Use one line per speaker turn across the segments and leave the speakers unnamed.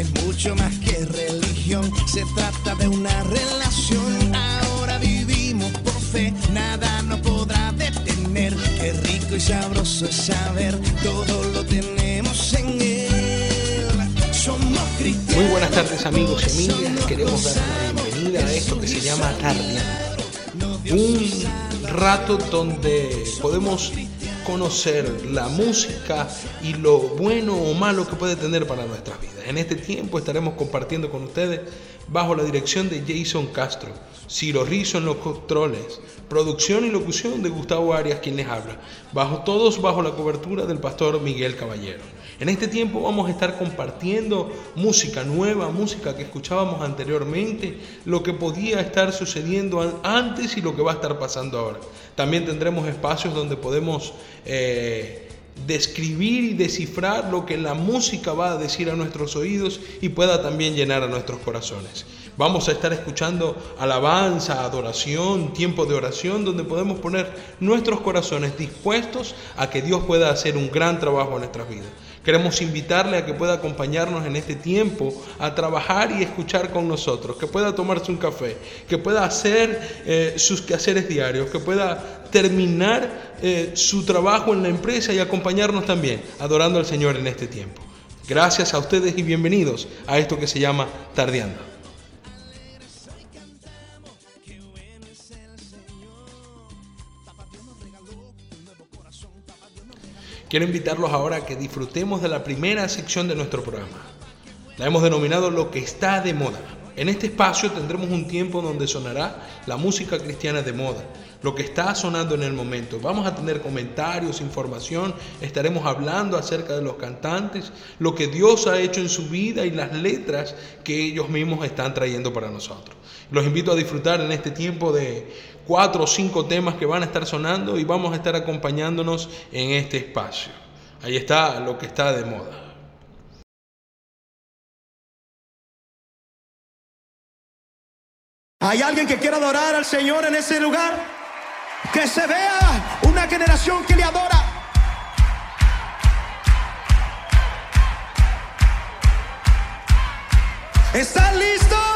es mucho más que religión, se trata de una relación. Ahora vivimos por fe, nada nos podrá detener. Qué rico y sabroso es saber, todo lo tenemos en él. Somos cristianos.
Muy buenas tardes amigos y amigas, queremos dar la bienvenida a esto que se llama Tardia. Un rato donde podemos conocer la música y lo bueno o malo que puede tener para nuestras vidas. En este tiempo estaremos compartiendo con ustedes bajo la dirección de Jason Castro, Ciro Rizzo en los controles, producción y locución de Gustavo Arias quien les habla, bajo todos bajo la cobertura del pastor Miguel Caballero. En este tiempo vamos a estar compartiendo música nueva, música que escuchábamos anteriormente, lo que podía estar sucediendo antes y lo que va a estar pasando ahora. También tendremos espacios donde podemos eh, describir y descifrar lo que la música va a decir a nuestros oídos y pueda también llenar a nuestros corazones. Vamos a estar escuchando alabanza, adoración, tiempo de oración, donde podemos poner nuestros corazones dispuestos a que Dios pueda hacer un gran trabajo en nuestras vidas. Queremos invitarle a que pueda acompañarnos en este tiempo a trabajar y escuchar con nosotros, que pueda tomarse un café, que pueda hacer eh, sus quehaceres diarios, que pueda terminar eh, su trabajo en la empresa y acompañarnos también adorando al Señor en este tiempo. Gracias a ustedes y bienvenidos a esto que se llama Tardeando. Quiero invitarlos ahora a que disfrutemos de la primera sección de nuestro programa. La hemos denominado Lo que está de moda. En este espacio tendremos un tiempo donde sonará la música cristiana de moda, lo que está sonando en el momento. Vamos a tener comentarios, información, estaremos hablando acerca de los cantantes, lo que Dios ha hecho en su vida y las letras que ellos mismos están trayendo para nosotros. Los invito a disfrutar en este tiempo de cuatro o cinco temas que van a estar sonando y vamos a estar acompañándonos en este espacio. Ahí está lo que está de moda.
¿Hay alguien que quiera adorar al Señor en ese lugar? Que se vea una generación que le adora. ¿Están listos?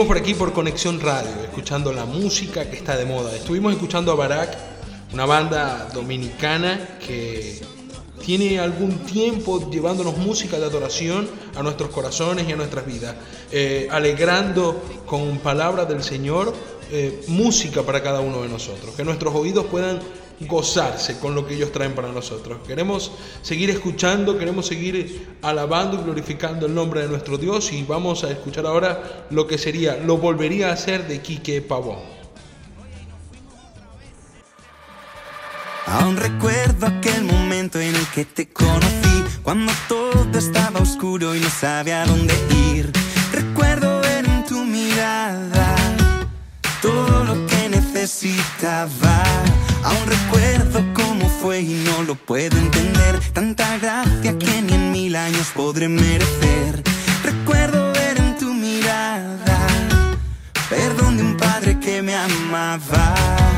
Seguimos por aquí por Conexión Radio, escuchando la música que está de moda. Estuvimos escuchando a Barak, una banda dominicana que tiene algún tiempo llevándonos música de adoración a nuestros corazones y a nuestras vidas, eh, alegrando con palabras del Señor eh, música para cada uno de nosotros, que nuestros oídos puedan gozarse con lo que ellos traen para nosotros. Queremos seguir escuchando, queremos seguir alabando y glorificando el nombre de nuestro Dios y vamos a escuchar ahora lo que sería, lo volvería a hacer de Quique Pavón.
Aún recuerdo aquel momento en el que te conocí, cuando todo estaba oscuro y no sabía dónde ir. Recuerdo ver en tu mirada todo lo que necesitaba. Aún recuerdo cómo fue y no lo puedo entender. Tanta gracia que ni en mil años podré merecer. Recuerdo ver en tu mirada perdón de un padre que me amaba.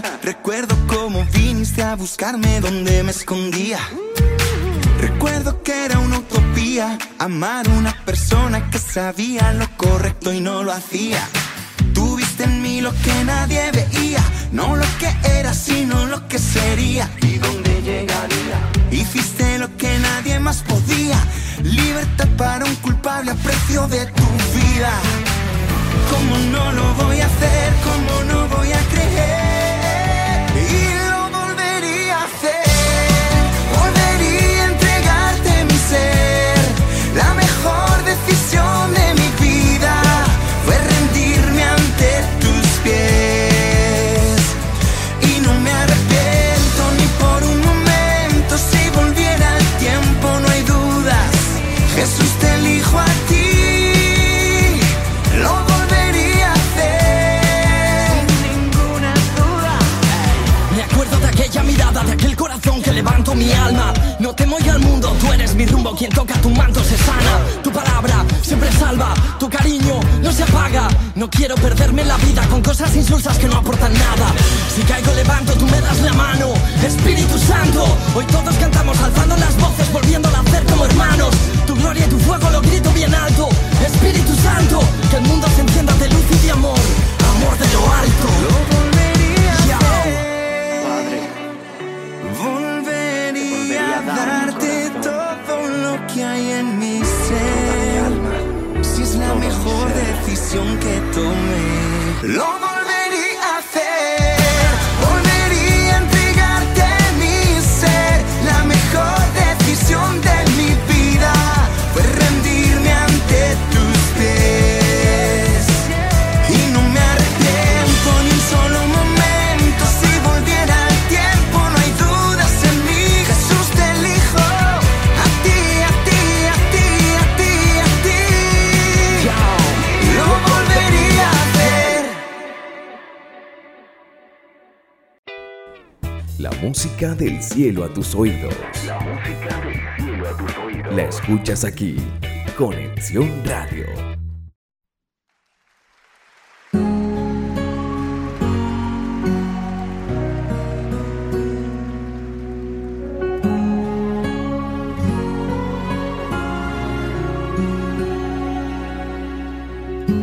Día. Recuerdo cómo viniste a buscarme donde me escondía. Recuerdo que era una utopía amar a una persona que sabía lo correcto y no lo hacía. Tuviste en mí lo que nadie veía, no lo que era, sino lo que sería y dónde llegaría. Hiciste lo que nadie más podía, Libertad para un culpable a precio de tu vida. ¿Cómo no lo voy a hacer? ¿Cómo no voy a creer?
Quiero perderme la vida con cosas insulsas que no aportan nada. Si caigo, levanto, tú me das la mano. Espíritu Santo, hoy todos cantamos alzando
música del cielo a tus oídos. La música del cielo a tus oídos. La escuchas aquí. Conexión Radio.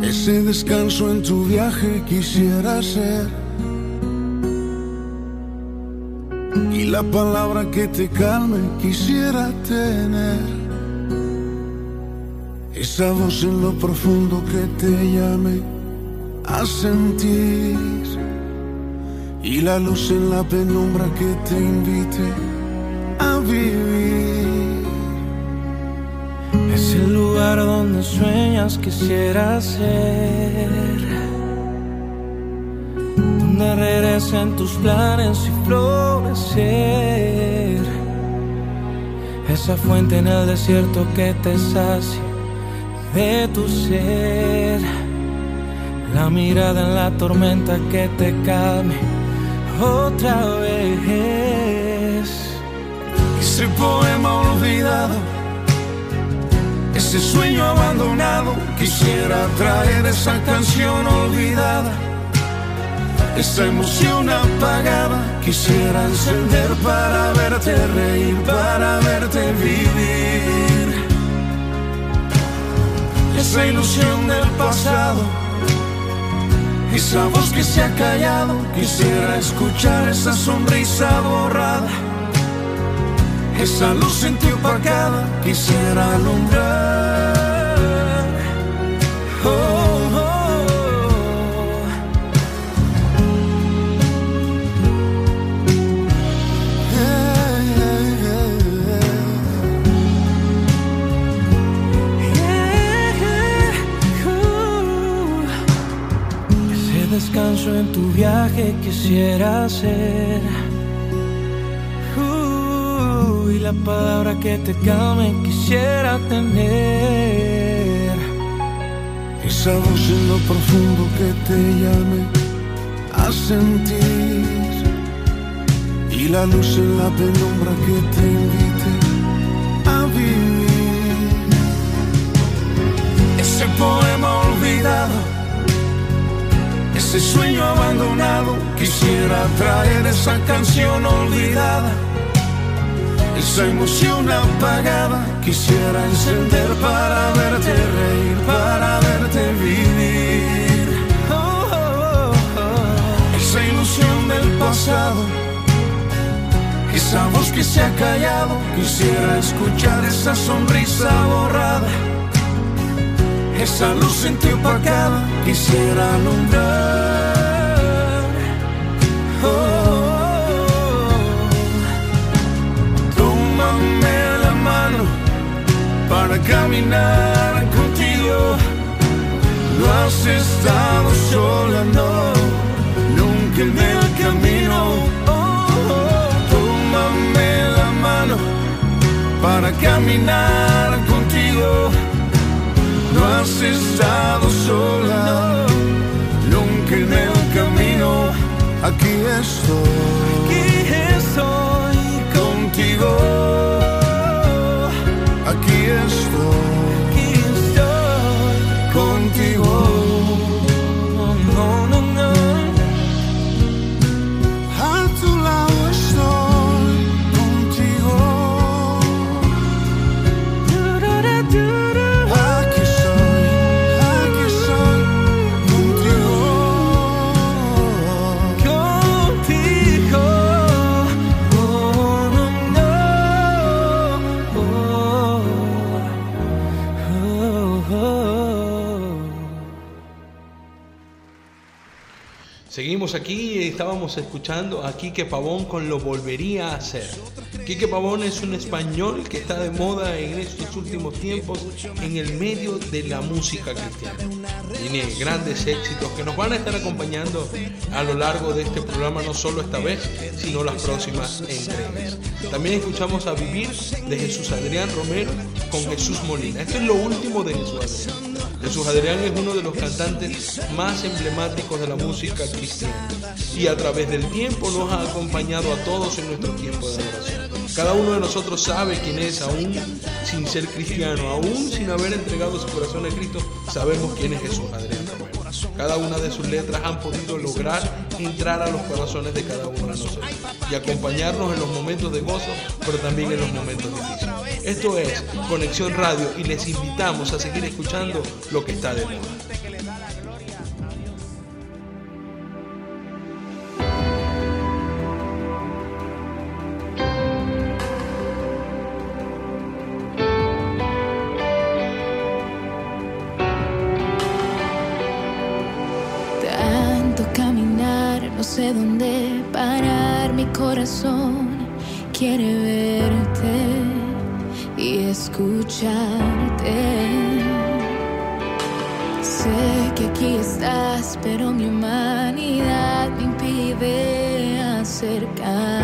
Ese descanso en tu viaje quisiera ser. La palabra que te calme quisiera tener. Esa voz en lo profundo que te llame a sentir. Y la luz en la penumbra que te invite a vivir.
Es el lugar donde sueñas quisiera ser. Donde regresen tus planes y florecer. Esa fuente en el desierto que te sacia de tu ser. La mirada en la tormenta que te calme otra vez.
Ese poema olvidado, ese sueño abandonado, quisiera traer esa canción olvidada, esa emoción apagada, quisiera encender para verte reír, para verte vivir. Esa ilusión del pasado, esa voz que se ha callado, quisiera escuchar esa sonrisa borrada. Esa luz en ti quisiera alumbrar. Oh,
descanso en tu viaje quisiera ser. Y la palabra que te calme quisiera tener.
Esa voz en lo profundo que te llame a sentir. Y la luz en la penumbra que te invite a vivir. Ese poema olvidado, ese sueño abandonado, quisiera traer esa canción olvidada. Esa emoción apagada, quisiera encender para verte reír, para verte vivir. Esa ilusión del pasado, esa voz que se ha callado, quisiera escuchar esa sonrisa borrada, esa luz en ti opacada, quisiera alumbrar. Oh, tómame la mano para caminar contigo. No has estado sola, no, nunca en el camino para caminar contigo. Has estado sola, nunca en el camino. Aquí estoy, aquí estoy contigo. Aquí estoy, Aquí
estábamos escuchando a Quique Pavón con Lo Volvería a Hacer. Quique Pavón es un español que está de moda en estos últimos tiempos en el medio de la música cristiana. Tiene grandes éxitos que nos van a estar acompañando a lo largo de este programa, no solo esta vez, sino las próximas entregas. También escuchamos a Vivir de Jesús Adrián Romero con Jesús Molina. Esto es lo último de Jesús Adrián. Jesús Adrián es uno de los cantantes más emblemáticos de la música cristiana y a través del tiempo nos ha acompañado a todos en nuestro tiempo de adoración. Cada uno de nosotros sabe quién es, aún sin ser cristiano, aún sin haber entregado su corazón a Cristo, sabemos quién es Jesús Adrián Cada una de sus letras han podido lograr entrar a los corazones de cada uno de nosotros y acompañarnos en los momentos de gozo, pero también en los momentos difíciles. Esto es Conexión Radio y les invitamos a seguir escuchando lo que está de moda.
Tanto caminar, no sé dónde parar, mi corazón quiere verte y escucharte. Sé que aquí estás, pero mi humanidad me impide acercarme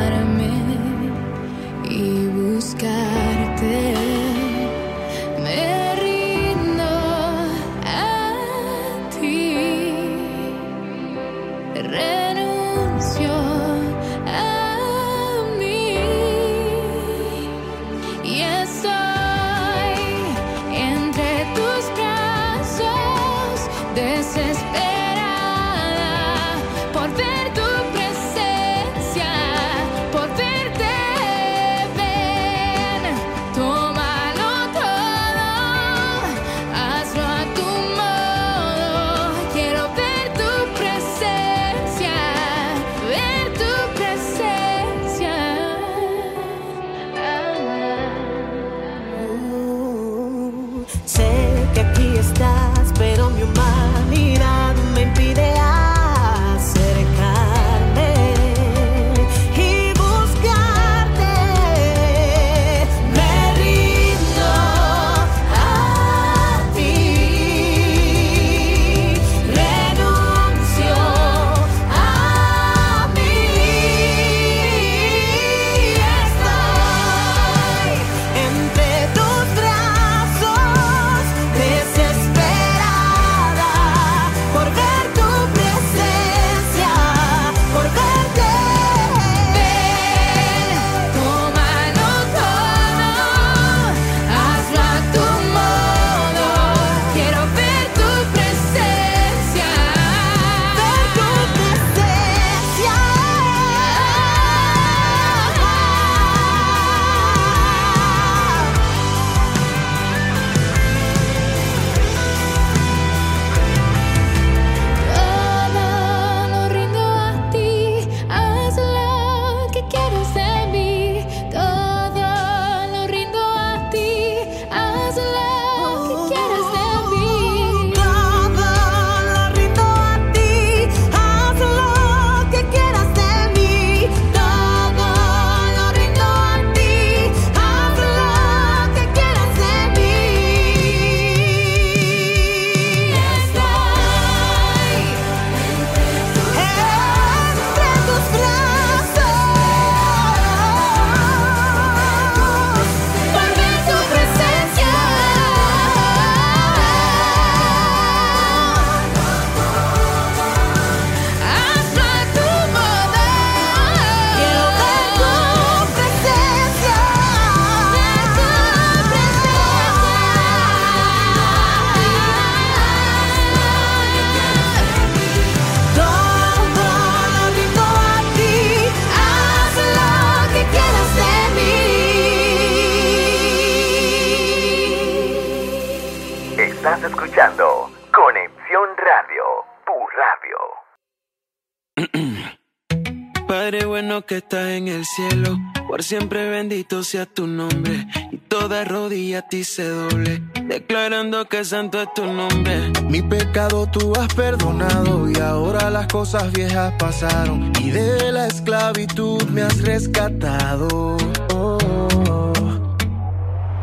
siempre bendito sea tu nombre, y toda rodilla a ti se doble, declarando que santo es tu nombre.
Mi pecado tú has perdonado, y ahora las cosas viejas pasaron, y de la esclavitud me has rescatado. Oh,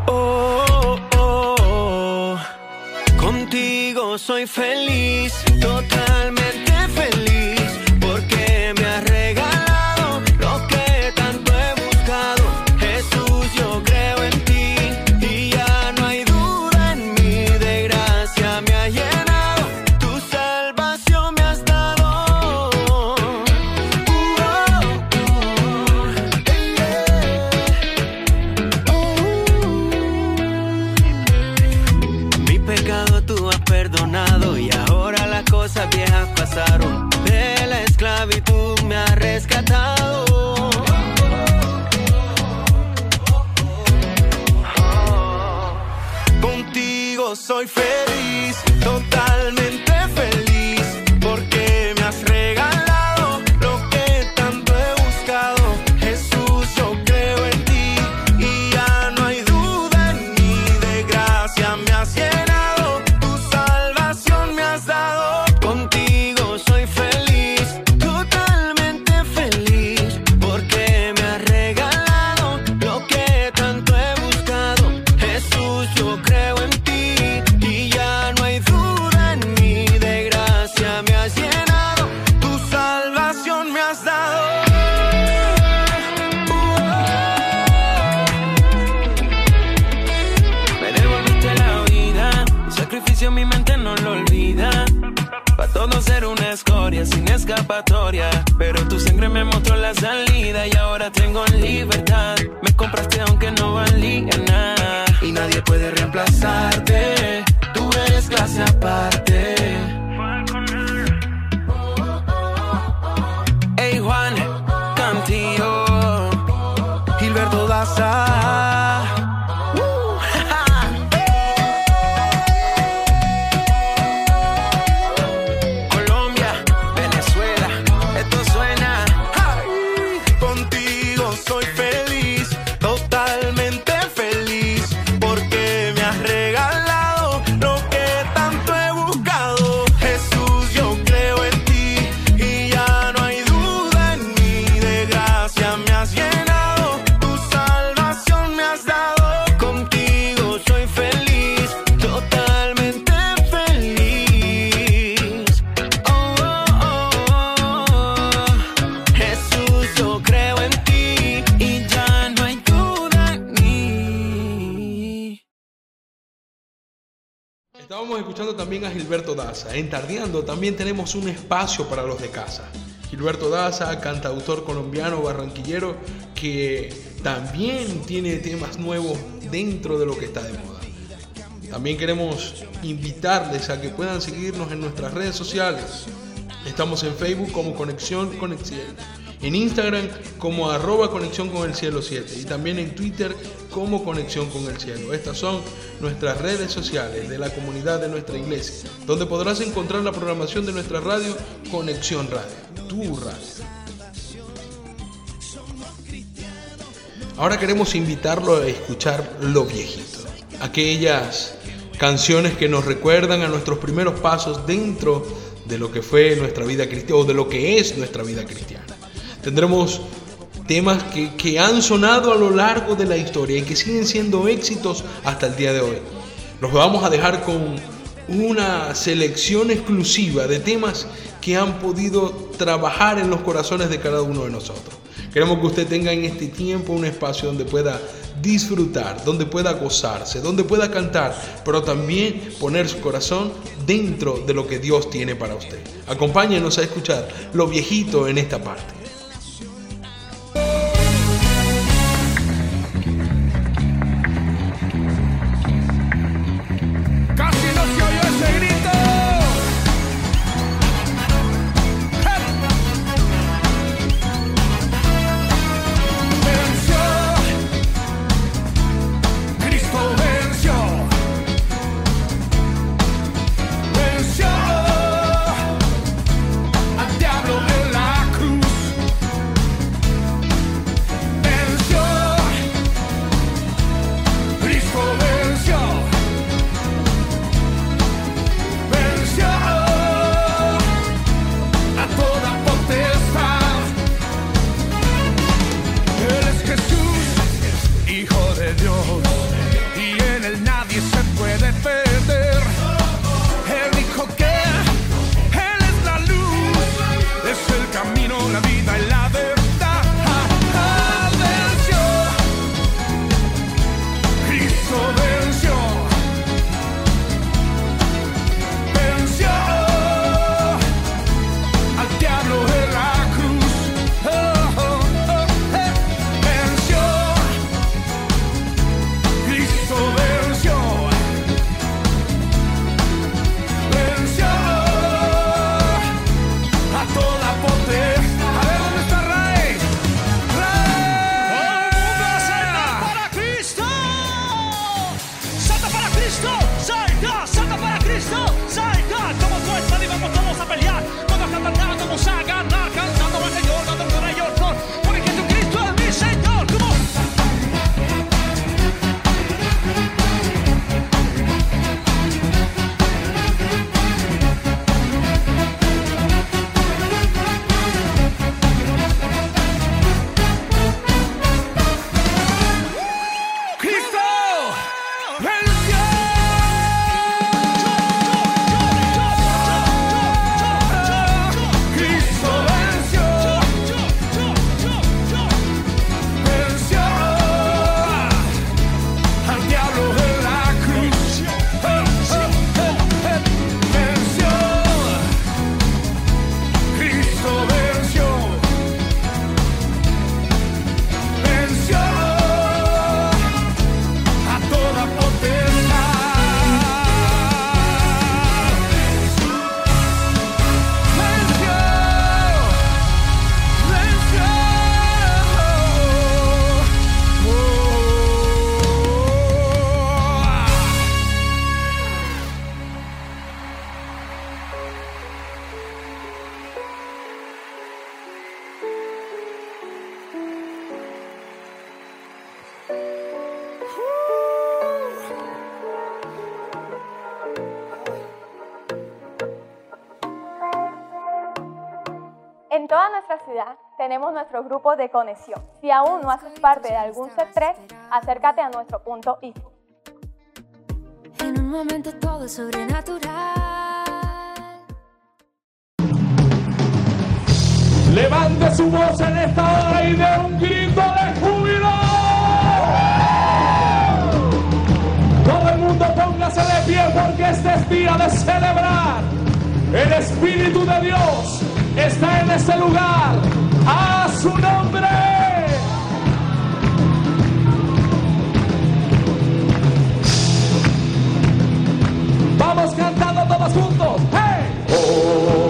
oh, oh, Contigo soy feliz,
Contigo
Estábamos escuchando también a Gilberto Daza. En Tardeando también tenemos un espacio para los de casa. Gilberto Daza, cantautor colombiano barranquillero, que también tiene temas nuevos dentro de lo que está de moda. También queremos invitarles a que puedan seguirnos en nuestras redes sociales. Estamos en Facebook como Conexión con en Instagram como arroba Conexión con el Cielo 7 y también en Twitter como Conexión con el Cielo. Estas son nuestras redes sociales de la comunidad de nuestra iglesia, donde podrás encontrar la programación de nuestra radio Conexión Radio, tu radio. Ahora queremos invitarlo a escuchar Lo Viejito, aquellas canciones que nos recuerdan a nuestros primeros pasos dentro de lo que fue nuestra vida cristiana o de lo que es nuestra vida cristiana. Tendremos temas que, que han sonado a lo largo de la historia y que siguen siendo éxitos hasta el día de hoy. Los vamos a dejar con una selección exclusiva de temas que han podido trabajar en los corazones de cada uno de nosotros. Queremos que usted tenga en este tiempo un espacio donde pueda disfrutar, donde pueda gozarse, donde pueda cantar, pero también poner su corazón dentro de lo que Dios tiene para usted. Acompáñenos a escuchar lo viejito en esta parte.
Ciudad, tenemos nuestro grupo de conexión. Si aún no haces parte de algún C3, acércate a nuestro punto info.
En un momento todo es sobrenatural.
Levante su voz en esta hora y dé un grito de júbilo. Todo el mundo póngase de pie porque este es día de celebrar. El Espíritu de Dios está en este lugar. A su nombre. Vamos cantando todos juntos. ¡Hey!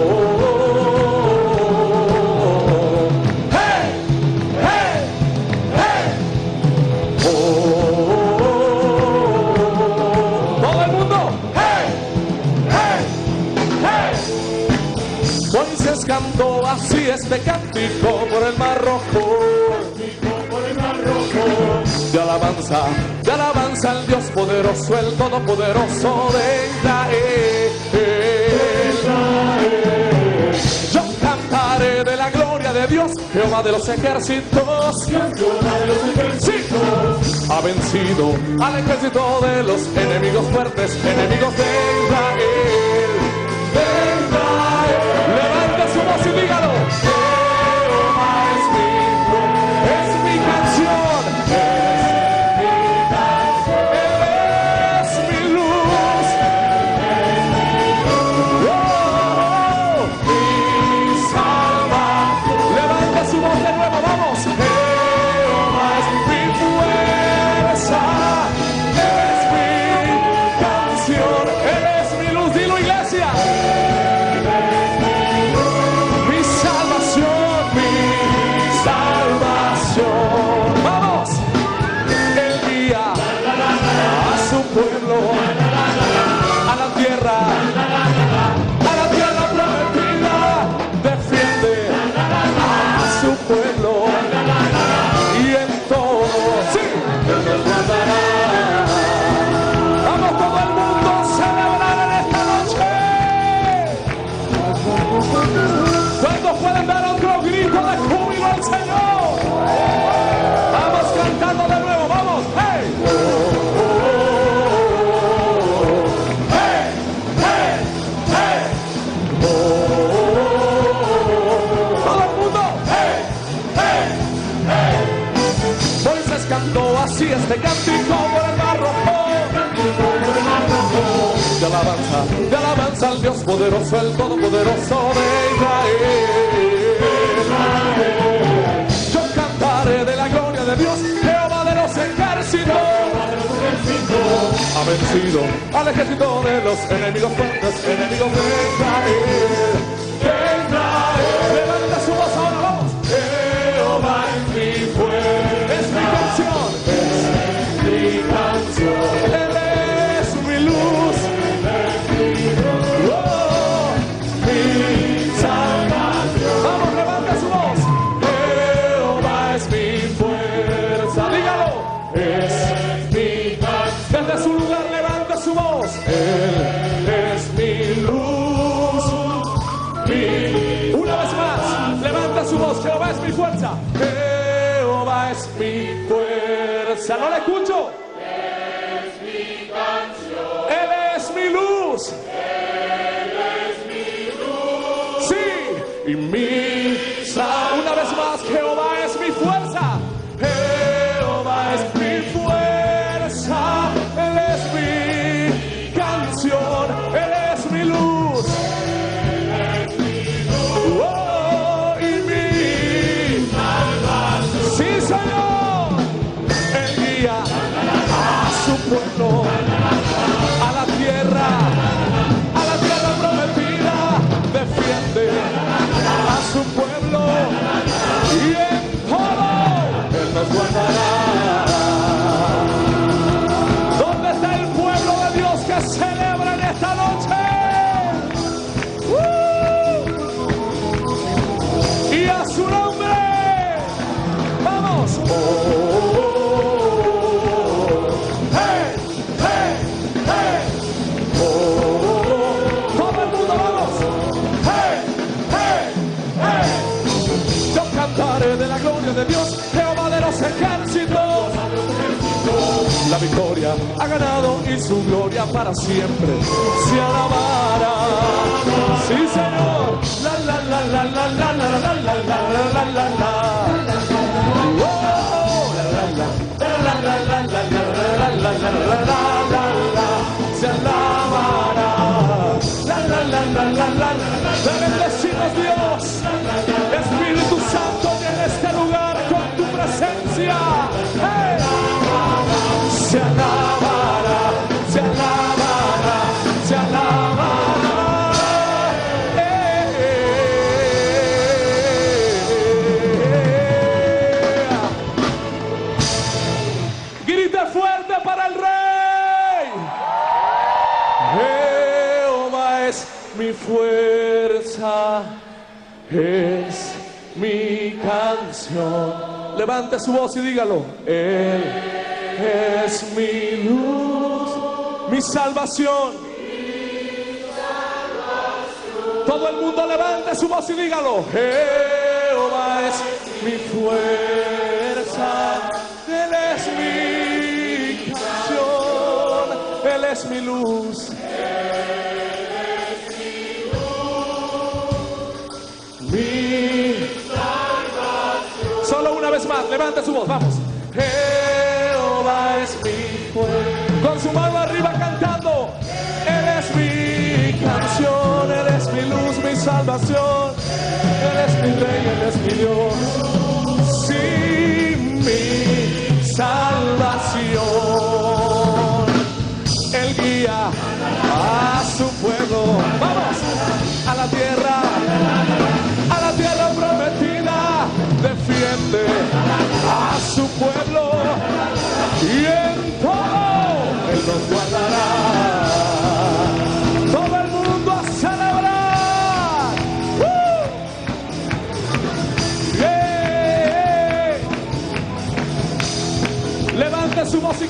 Cántico por el mar rojo. De alabanza, de alabanza al Dios poderoso, el todopoderoso de Israel. Yo cantaré de la gloria de Dios, Jehová de los ejércitos. Sí, ha vencido al ejército de los enemigos fuertes, enemigos de. De Israel. Poderoso, el todopoderoso de Israel. Yo cantaré de la gloria de Dios, Jehová de los ejércitos. Ha vencido al ejército de los enemigos fuertes, enemigos de Israel. Mi fuerza. No la escucho. Y su gloria para siempre se alabará. Sí, Señor. La la la la la la la la la la la. Oh. Se alabará. La la la la la la. Bendecimos Dios. Espíritu Santo en este lugar con tu presencia. Levante su voz y dígalo. Él es mi luz, mi salvación. Todo el mundo levante su voz y dígalo. Jehová es mi fuerza, Él es mi canción, Él es mi luz. Más, levante su voz, vamos. Jehová es mi. Con su mano arriba cantando. Él es mi canción, Él es mi luz, mi salvación. Él es mi rey, Él es mi Dios. Sí, mi salvación. Él guía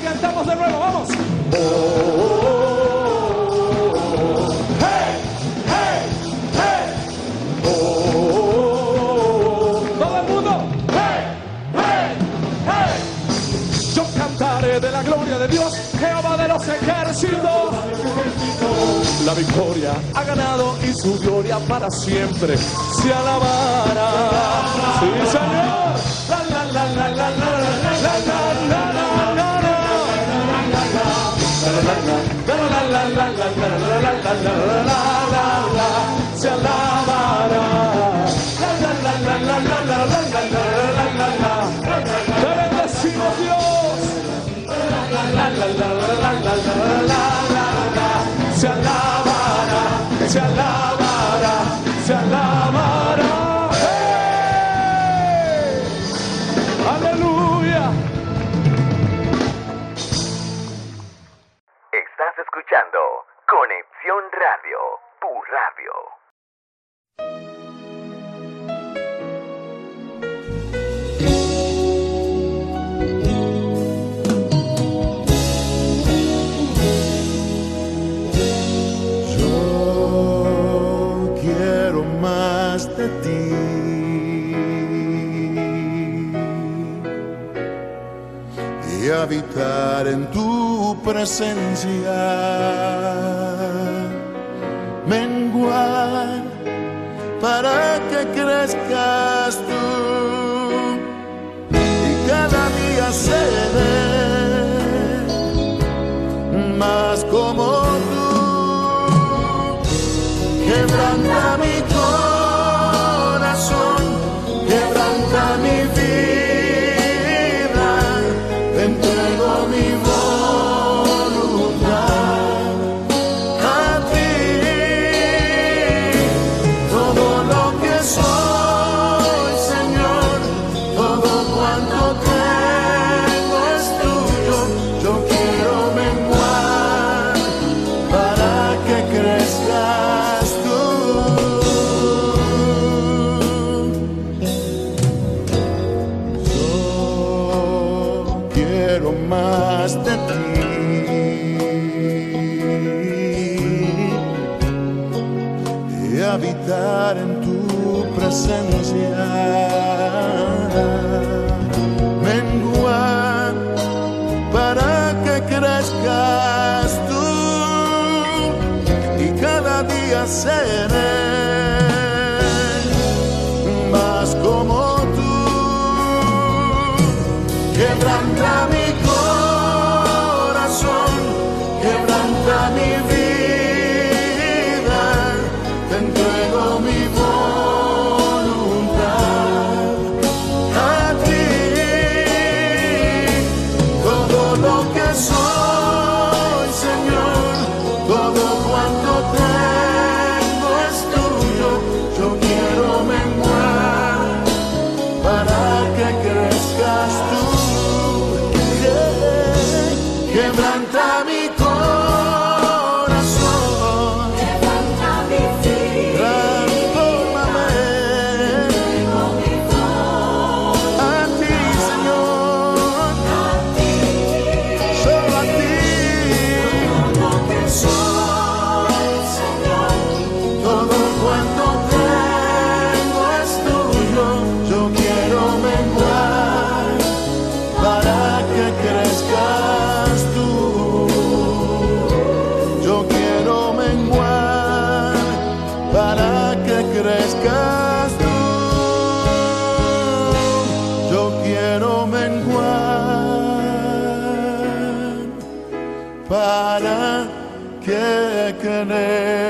cantamos de nuevo, vamos. ¡Hey! ¡Hey! ¡Hey! ¡Oh! Todo el mundo. ¡Hey! ¡Hey! ¡Hey! Yo cantaré de la gloria de Dios, Jehová de los ejércitos. La victoria ha ganado y su gloria para siempre se alabará. Sí, Señor. La la la la la la Se alabará, se alabará.
Radio, tu radio.
Yo quiero más de ti. Y habitar en tu presencia. Menguar para que crezcas tú. Y cada día seré más como tú. Quebranta mi crezcas tú. Yo quiero menguar para que crezcas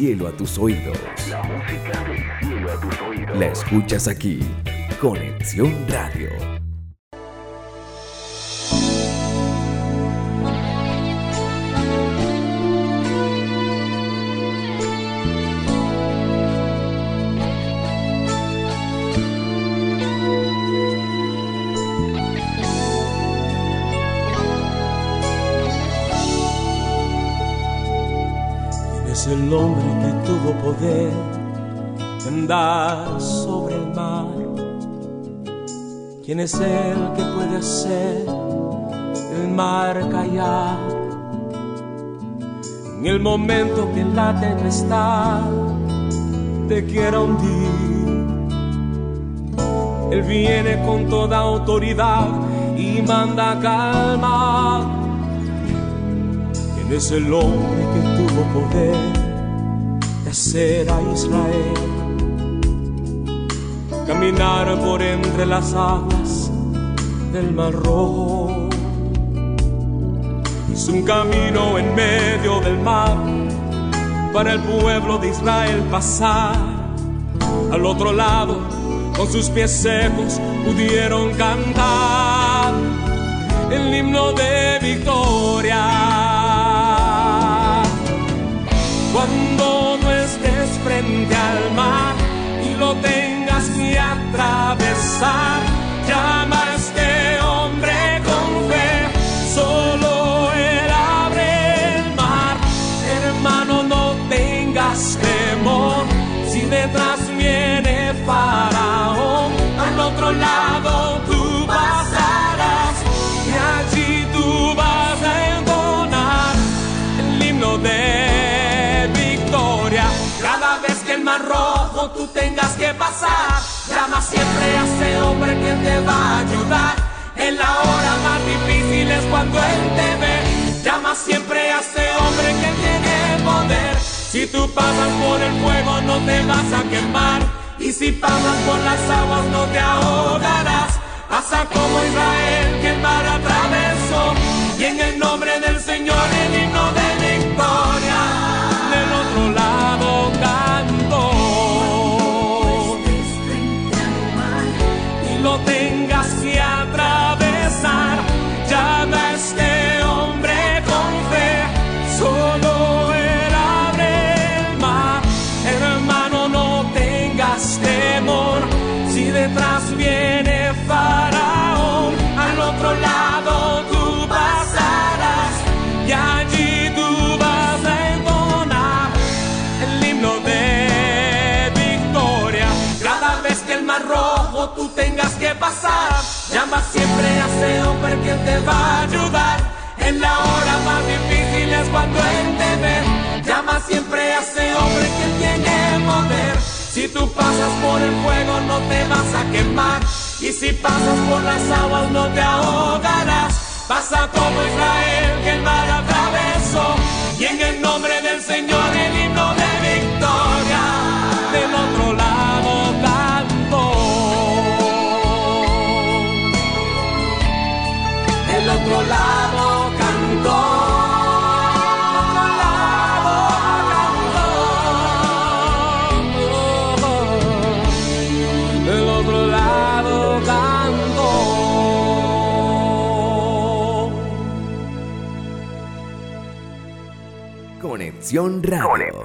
cielo a tus oídos. La música del cielo a tus oídos. La escuchas aquí. Conexión Radio.
¿Quién es el que puede hacer el mar callar? En el momento que la tempestad te quiera hundir, Él viene con toda autoridad y manda calma. ¿Quién es el hombre que tuvo poder de hacer a Israel caminar por entre las aguas del mar rojo? Hizo un camino en medio del mar para el pueblo de Israel pasar. Al otro lado, con sus pies secos, pudieron cantar el himno de victoria. Cuando no estés frente al mar y lo tengas que atravesar, llama siempre a ese hombre que te va a ayudar. En la hora más difícil es cuando él te ve. Llama siempre a ese hombre que tiene poder. Si tú pasas por el fuego no te vas a quemar. Y si pasas por las aguas no te ahogarás. Pasa como Israel que mar atravesó. Y en el nombre del Señor el himno de ese hombre que te va a ayudar. En la hora más difícil es cuando Él te ve. Llama siempre a ese hombre que tiene poder. Si tú pasas por el fuego no te vas a quemar. Y si pasas por las aguas no te ahogarás. Pasa como Israel que el mar atravesó. Y en el nombre del Señor el
Conexión Radio.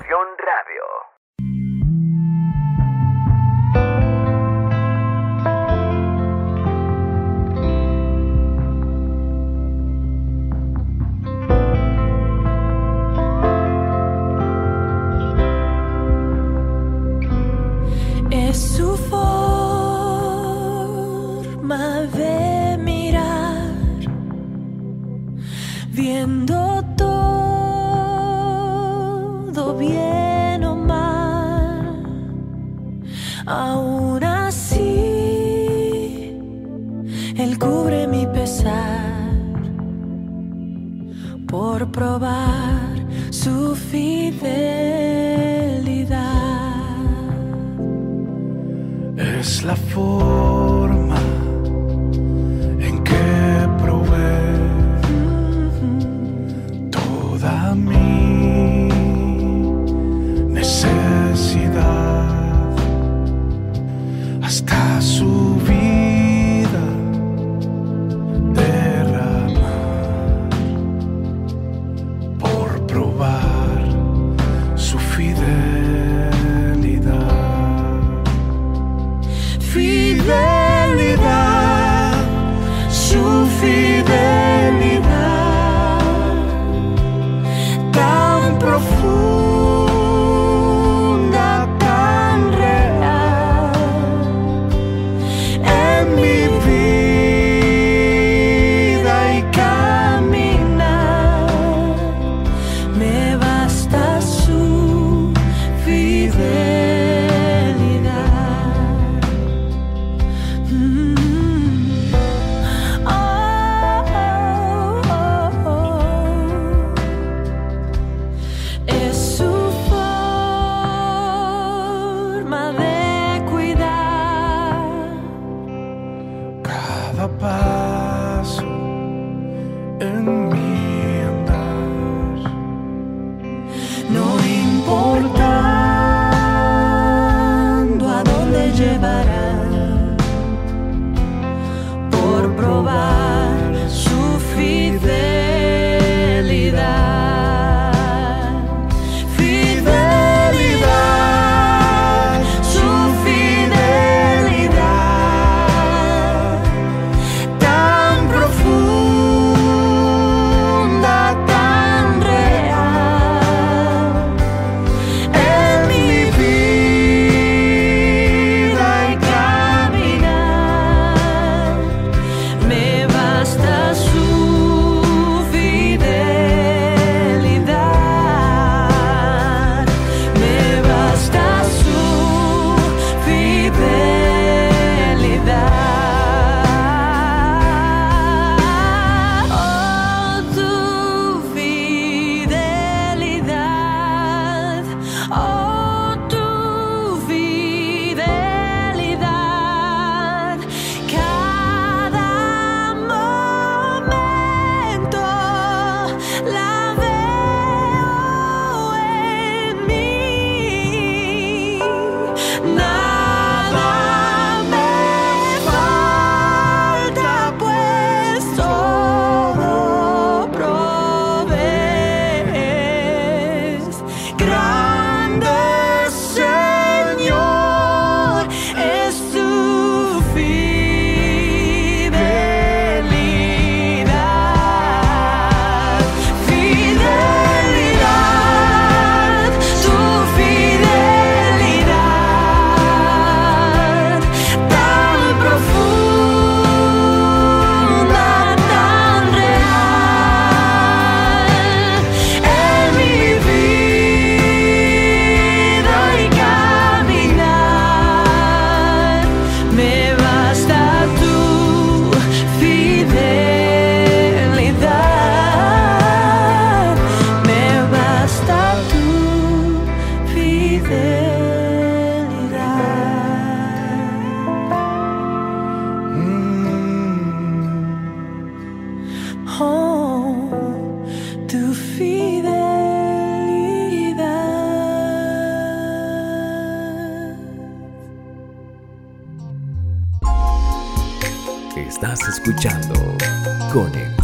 escuchando
Conex.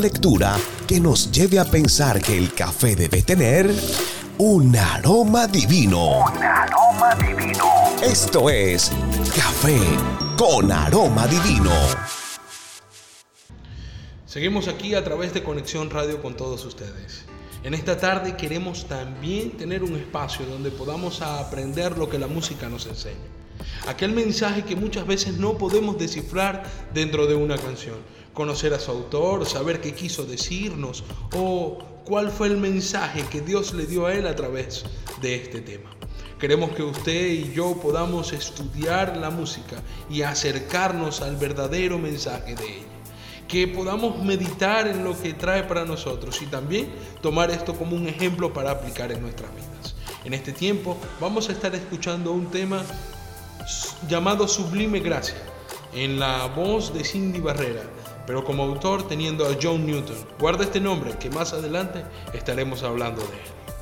lectura que nos lleve a pensar que el café debe tener. Un aroma divino. Esto es Café con Aroma Divino.
Seguimos aquí a través de Conexión Radio con todos ustedes. En esta tarde queremos también tener un espacio donde podamos aprender lo que la música nos enseña. Aquel mensaje que muchas veces no podemos descifrar dentro de una canción conocer a su autor, saber qué quiso decirnos o cuál fue el mensaje que Dios le dio a él a través de este tema. Queremos que usted y yo podamos estudiar la música y acercarnos al verdadero mensaje de ella. Que podamos meditar en lo que trae para nosotros y también tomar esto como un ejemplo para aplicar en nuestras vidas. En este tiempo vamos a estar escuchando un tema llamado Sublime Gracia en la voz de Cindy Barrera pero como autor teniendo a John Newton. Guarda este nombre que más adelante estaremos hablando de él.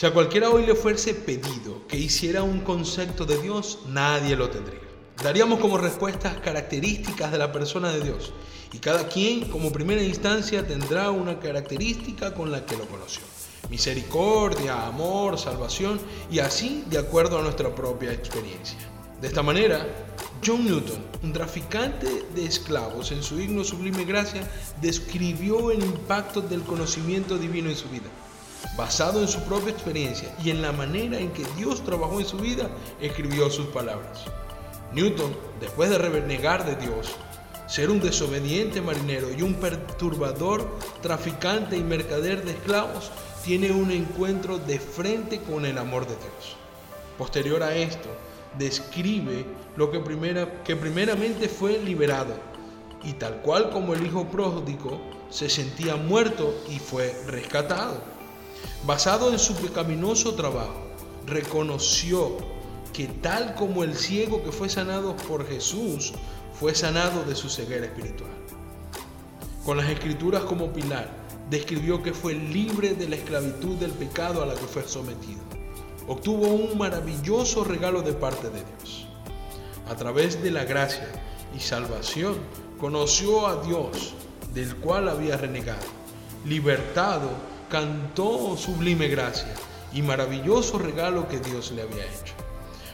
Si a cualquiera hoy le fuese pedido que hiciera un concepto de Dios, nadie lo tendría. Daríamos como respuestas características de la persona de Dios y cada quien como primera instancia tendrá una característica con la que lo conoció. Misericordia, amor, salvación y así de acuerdo a nuestra propia experiencia. De esta manera, John Newton, un traficante de esclavos en su himno Sublime Gracia, describió el impacto del conocimiento divino en su vida. Basado en su propia experiencia y en la manera en que Dios trabajó en su vida, escribió sus palabras. Newton, después de renegar de Dios, ser un desobediente marinero y un perturbador traficante y mercader de esclavos, tiene un encuentro de frente con el amor de Dios. Posterior a esto, describe lo que, que primeramente fue liberado y tal cual como el hijo pródigo se sentía muerto y fue rescatado. Basado en su pecaminoso trabajo, reconoció que tal como el ciego que fue sanado por Jesús, fue sanado de su ceguera espiritual. Con las escrituras como pilar, describió que fue libre de la esclavitud del pecado a la que fue sometido. Obtuvo un maravilloso regalo de parte de Dios. A través de la gracia y salvación, conoció a Dios, del cual había renegado. Libertado, cantó sublime gracia y maravilloso regalo que Dios le había hecho.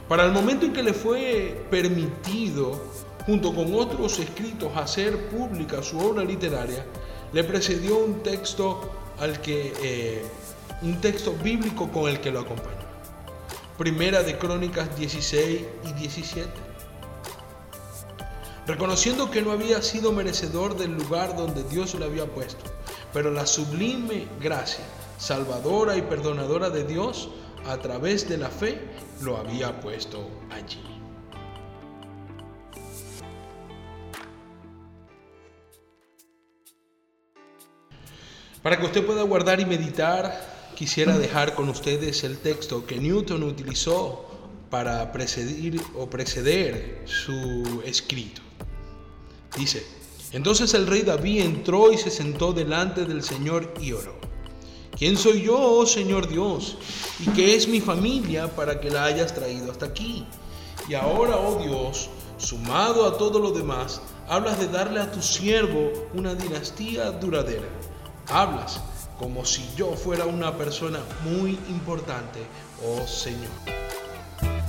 Para el momento en que le fue permitido, junto con otros escritos, hacer pública su obra literaria, le precedió un texto al que eh, un texto bíblico con el que lo acompañó. Primera de Crónicas 16 y 17. Reconociendo que no había sido merecedor del lugar donde Dios le había puesto, pero la sublime gracia, salvadora y perdonadora de Dios, a través de la fe, lo había puesto allí. Para que usted pueda guardar y meditar, quisiera dejar con ustedes el texto que Newton utilizó para precedir o preceder su escrito. Dice, entonces el rey David entró y se sentó delante del Señor y oró. ¿Quién soy yo, oh Señor Dios? ¿Y qué es mi familia para que la hayas traído hasta aquí? Y ahora, oh Dios, sumado a todo lo demás, hablas de darle a tu siervo una dinastía duradera. Hablas como si yo fuera una persona muy importante, oh Señor.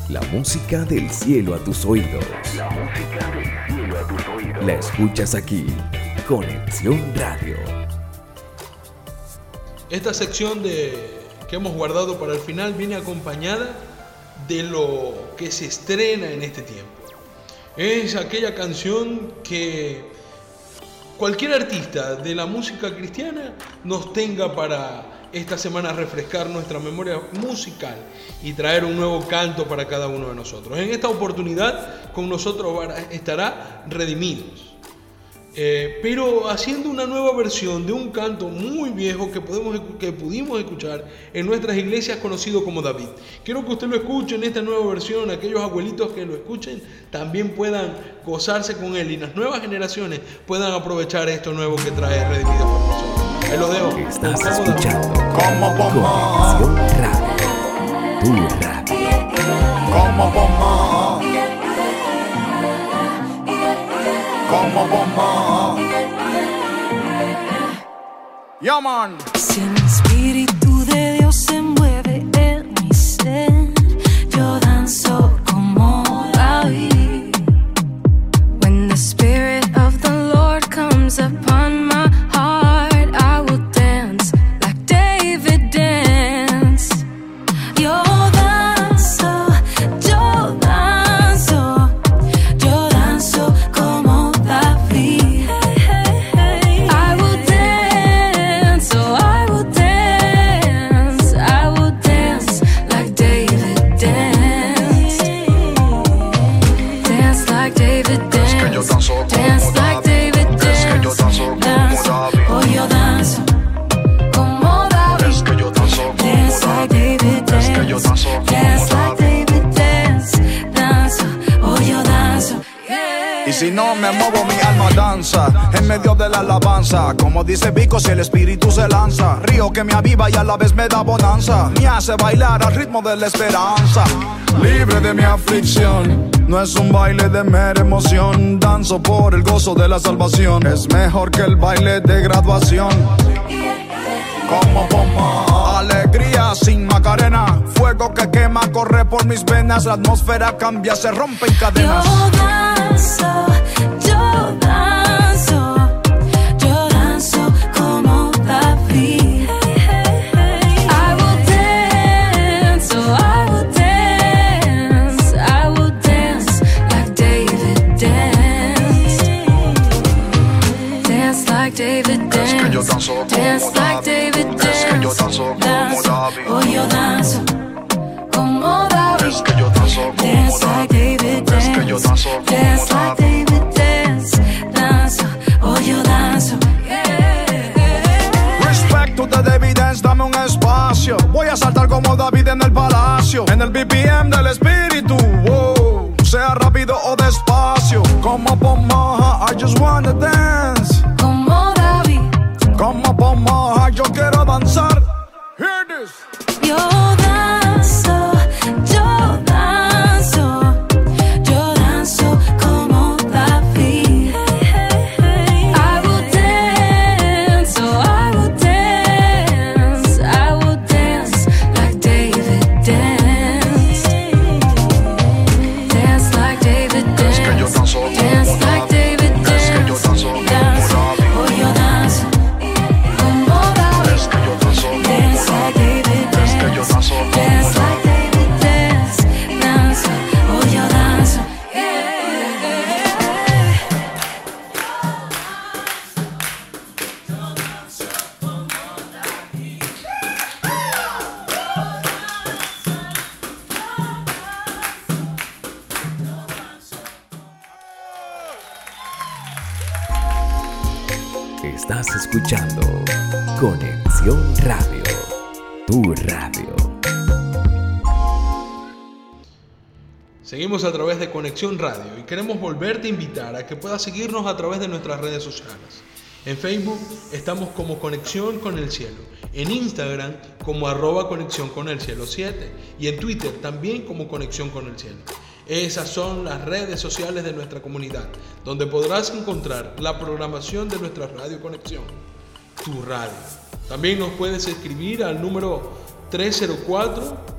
La música del cielo a tus oídos.
La música del cielo a tus oídos.
La escuchas aquí. Conexión Radio.
Esta sección de, que hemos guardado para el final viene acompañada de lo que se estrena en este tiempo. Es aquella canción que cualquier artista de la música cristiana nos tenga para esta semana refrescar nuestra memoria musical y traer un nuevo canto para cada uno de nosotros. En esta oportunidad con nosotros estará Redimidos. Eh, pero haciendo una nueva versión de un canto muy viejo que, podemos, que pudimos escuchar en nuestras iglesias conocido como David. Quiero que usted lo escuche en esta nueva versión, aquellos abuelitos que lo escuchen también puedan gozarse con él y las nuevas generaciones puedan aprovechar esto nuevo que trae Redimido por nosotros. Ahí lo dejo.
Estás
Con David.
escuchando Conexión Radio. Tu radio.
Como bomba. Como bomba. Yeah, man.
Si el en
medio de la alabanza. Como dice Vico, si el espíritu se lanza, río que me aviva y a la vez me da bonanza. Me hace bailar al ritmo de la esperanza. Libre de mi aflicción, no es un baile de mera emoción. Danzo por el gozo de la salvación. Es mejor que el baile de graduación. Como bomba, alegría sin macarena. Fuego que quema, corre por mis venas. La atmósfera cambia, se rompen cadenas.
Yo danzo, como David
en el palacio, en el BPM del espíritu. Wow. Sea rápido o despacio, como Pomaha, I just wanna dance.
Seguimos a través de Conexión Radio y queremos volverte a invitar a que puedas seguirnos a través de nuestras redes sociales. En Facebook estamos como Conexión con el Cielo, en Instagram como arroba Conexión con el Cielo 7 y en Twitter también como Conexión con el Cielo. Esas son las redes sociales de nuestra comunidad, donde podrás encontrar la programación de nuestra radio Conexión, tu radio. También nos puedes escribir al número 304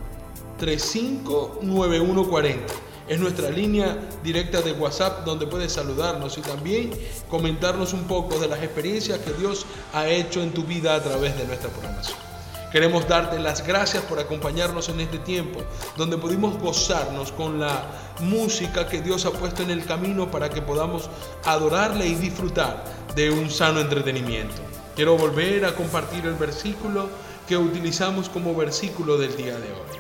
359140. Es nuestra línea directa de WhatsApp donde puedes saludarnos y también comentarnos un poco de las experiencias que Dios ha hecho en tu vida a través de nuestra programación. Queremos darte las gracias por acompañarnos en este tiempo donde pudimos gozarnos con la música que Dios ha puesto en el camino para que podamos adorarle y disfrutar de un sano entretenimiento. Quiero volver a compartir el versículo que utilizamos como versículo del día de hoy.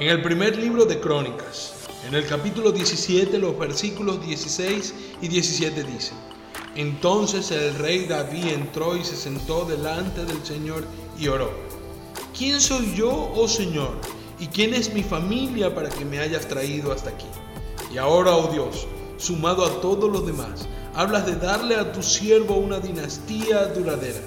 En el primer libro de Crónicas, en el capítulo 17, los versículos 16 y 17 dice, Entonces el rey David entró y se sentó delante del Señor y oró, ¿quién soy yo, oh Señor? ¿Y quién es mi familia para que me hayas traído hasta aquí? Y ahora, oh Dios, sumado a todos los demás, hablas de darle a tu siervo una dinastía duradera.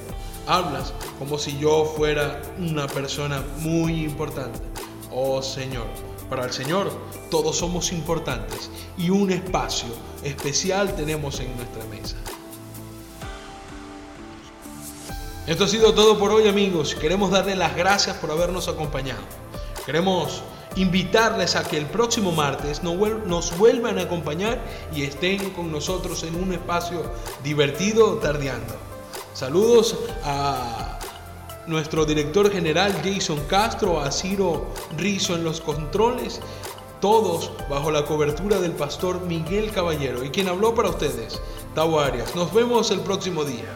Hablas como si yo fuera una persona muy importante. Oh Señor, para el Señor todos somos importantes y un espacio especial tenemos en nuestra mesa. Esto ha sido todo por hoy amigos. Queremos darles las gracias por habernos acompañado. Queremos invitarles a que el próximo martes nos vuelvan a acompañar y estén con nosotros en un espacio divertido tardeando. Saludos a nuestro director general Jason Castro, a Ciro Rizo en los controles, todos bajo la cobertura del pastor Miguel Caballero y quien habló para ustedes, Tavo Arias. Nos vemos el próximo día.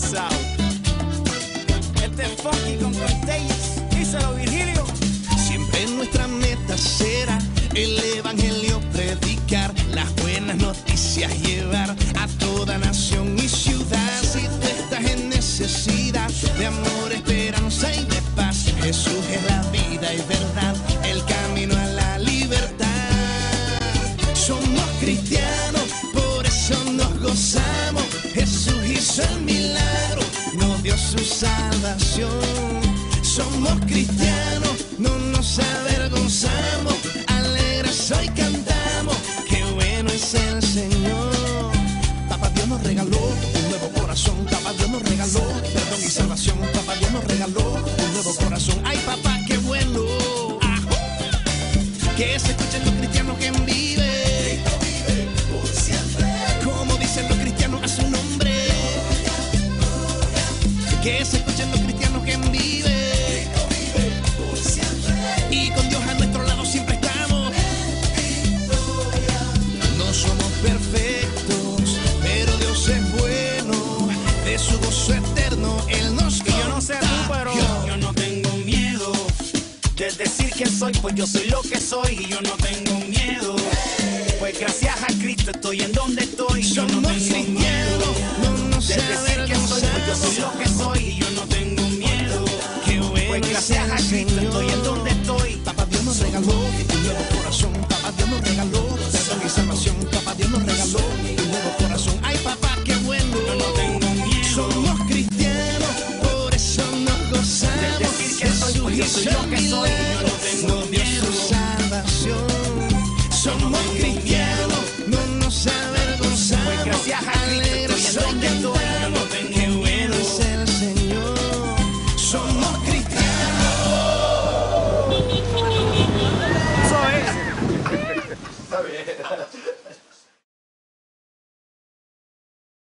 Pasado.